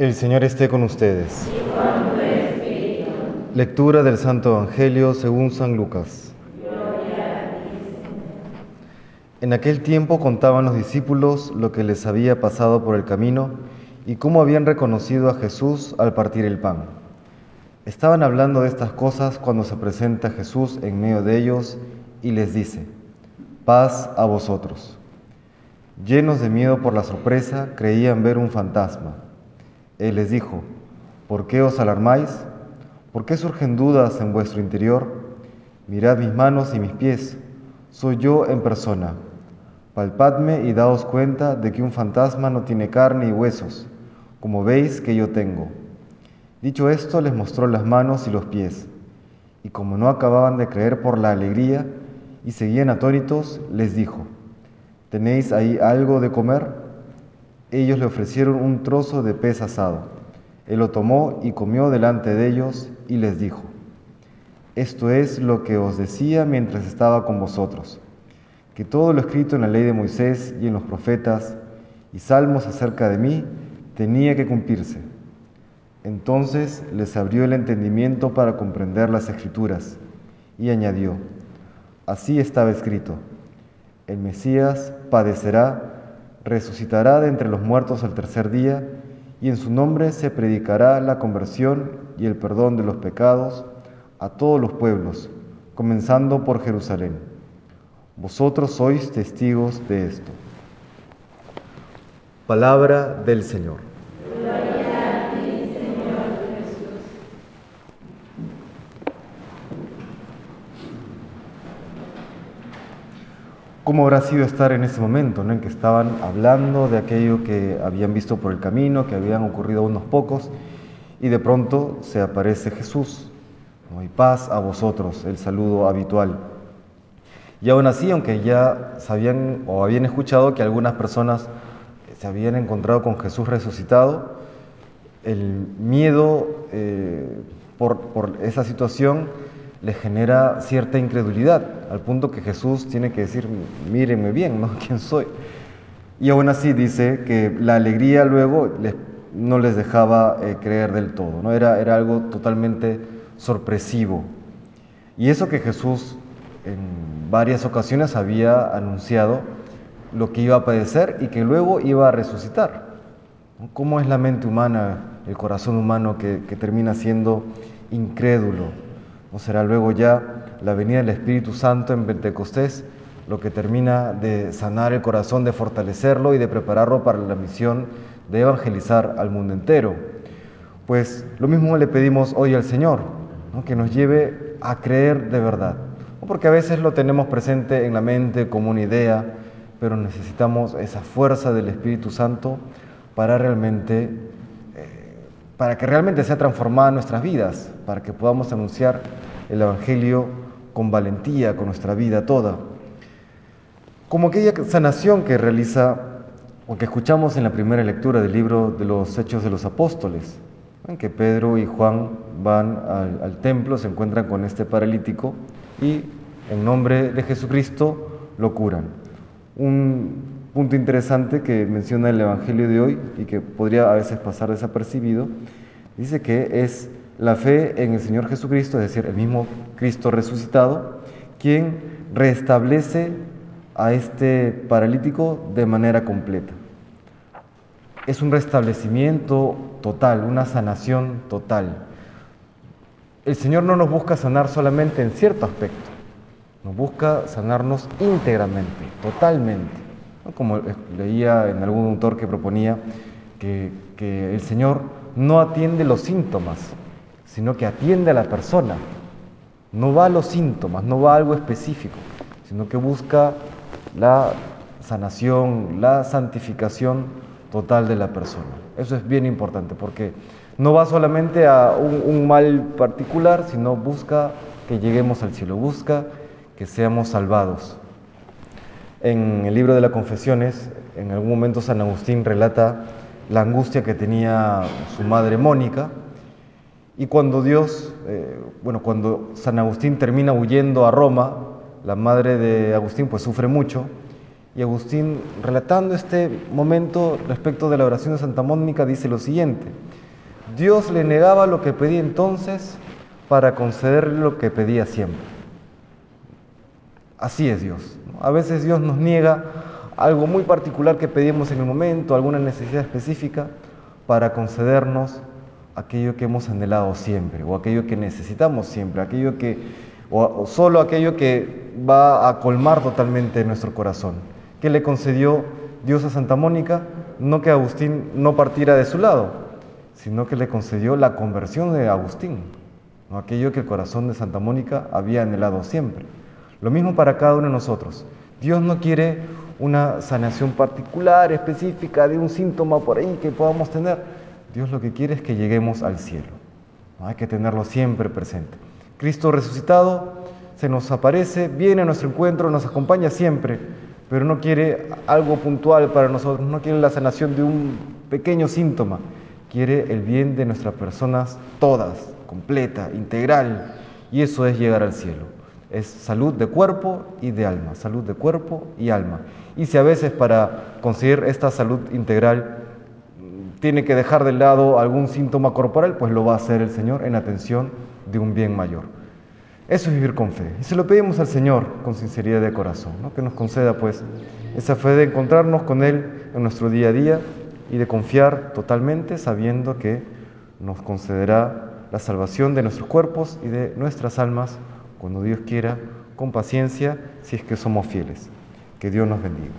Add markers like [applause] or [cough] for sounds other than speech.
El Señor esté con ustedes. Lectura del Santo Evangelio según San Lucas. En aquel tiempo contaban los discípulos lo que les había pasado por el camino y cómo habían reconocido a Jesús al partir el pan. Estaban hablando de estas cosas cuando se presenta Jesús en medio de ellos y les dice, paz a vosotros. Llenos de miedo por la sorpresa, creían ver un fantasma. Él les dijo, ¿por qué os alarmáis? ¿Por qué surgen dudas en vuestro interior? Mirad mis manos y mis pies, soy yo en persona. Palpadme y daos cuenta de que un fantasma no tiene carne y huesos, como veis que yo tengo. Dicho esto, les mostró las manos y los pies, y como no acababan de creer por la alegría y seguían atónitos, les dijo, ¿Tenéis ahí algo de comer? Ellos le ofrecieron un trozo de pez asado. Él lo tomó y comió delante de ellos y les dijo, Esto es lo que os decía mientras estaba con vosotros, que todo lo escrito en la ley de Moisés y en los profetas y salmos acerca de mí tenía que cumplirse. Entonces les abrió el entendimiento para comprender las escrituras y añadió, Así estaba escrito el Mesías padecerá, resucitará de entre los muertos al tercer día, y en su nombre se predicará la conversión y el perdón de los pecados a todos los pueblos, comenzando por Jerusalén. Vosotros sois testigos de esto. Palabra del Señor. ¿Cómo habrá sido estar en ese momento en que estaban hablando de aquello que habían visto por el camino, que habían ocurrido unos pocos, y de pronto se aparece Jesús? ¿no? hay paz a vosotros, el saludo habitual. Y aún así, aunque ya sabían o habían escuchado que algunas personas se habían encontrado con Jesús resucitado, el miedo eh, por, por esa situación le genera cierta incredulidad, al punto que Jesús tiene que decir, mírenme bien, ¿no? [laughs] ¿Quién soy? Y aún así dice que la alegría luego no les dejaba eh, creer del todo, ¿no? Era, era algo totalmente sorpresivo. Y eso que Jesús en varias ocasiones había anunciado lo que iba a padecer y que luego iba a resucitar. ¿Cómo es la mente humana, el corazón humano que, que termina siendo incrédulo? ¿No será luego ya la venida del Espíritu Santo en Pentecostés lo que termina de sanar el corazón, de fortalecerlo y de prepararlo para la misión de evangelizar al mundo entero? Pues lo mismo le pedimos hoy al Señor, que nos lleve a creer de verdad. Porque a veces lo tenemos presente en la mente como una idea, pero necesitamos esa fuerza del Espíritu Santo para realmente para que realmente sea transformada nuestras vidas, para que podamos anunciar el Evangelio con valentía, con nuestra vida toda. Como aquella sanación que realiza o que escuchamos en la primera lectura del libro de los Hechos de los Apóstoles, en que Pedro y Juan van al, al templo, se encuentran con este paralítico y en nombre de Jesucristo lo curan. Un punto interesante que menciona el Evangelio de hoy y que podría a veces pasar desapercibido, dice que es la fe en el Señor Jesucristo, es decir, el mismo Cristo resucitado, quien restablece a este paralítico de manera completa. Es un restablecimiento total, una sanación total. El Señor no nos busca sanar solamente en cierto aspecto, nos busca sanarnos íntegramente, totalmente. Como leía en algún autor que proponía que, el Señor no atiende los síntomas, sino que atiende a la persona. No va a los síntomas, no va a algo específico, sino que busca la sanación, la santificación total de la persona. Eso es bien importante porque no va solamente a un, un, mal particular, sino busca que lleguemos al cielo, busca que seamos salvados. En el libro de las confesiones, en algún momento San Agustín relata la angustia que tenía su madre Mónica, y cuando Dios, eh, bueno, cuando San Agustín termina huyendo a Roma, la madre de Agustín pues sufre mucho, y Agustín, relatando este momento respecto de la oración de Santa Mónica, dice lo siguiente, Dios le negaba lo que pedía entonces para concederle lo que pedía siempre. Así es Dios. A veces Dios nos niega algo muy particular que pedimos en el momento, alguna necesidad específica, para concedernos aquello que hemos anhelado siempre, o aquello que necesitamos siempre, aquello que, o, solo aquello que va a colmar totalmente nuestro corazón. ¿Qué le concedió Dios a Santa Mónica? No que Agustín no partiera de su lado, sino que le concedió la conversión de Agustín, aquello que el corazón de Santa Mónica había anhelado siempre. Lo mismo para cada uno de nosotros. Dios no quiere una sanación particular, específica, de un síntoma por ahí que podamos tener. Dios lo que quiere es que lleguemos al cielo. Hay que tenerlo siempre presente. Cristo resucitado se nos aparece, viene a nuestro encuentro, nos acompaña siempre, pero no quiere algo puntual para nosotros, no quiere la sanación de un pequeño síntoma, quiere el bien de nuestras personas todas, completa, integral, y eso es llegar al cielo es salud de cuerpo y de alma, salud de cuerpo y alma. Y si a veces para conseguir esta salud integral tiene que dejar de lado algún síntoma corporal, pues lo va a hacer el Señor en atención de un bien mayor. Eso es vivir con fe. Y se lo pedimos al Señor con sinceridad de corazón, que nos conceda pues esa fe de encontrarnos con Él en nuestro día a día y de confiar totalmente sabiendo que nos concederá la salvación de nuestros cuerpos y de nuestras almas cuando Dios quiera, con paciencia, si es que somos fieles. Que Dios nos bendiga.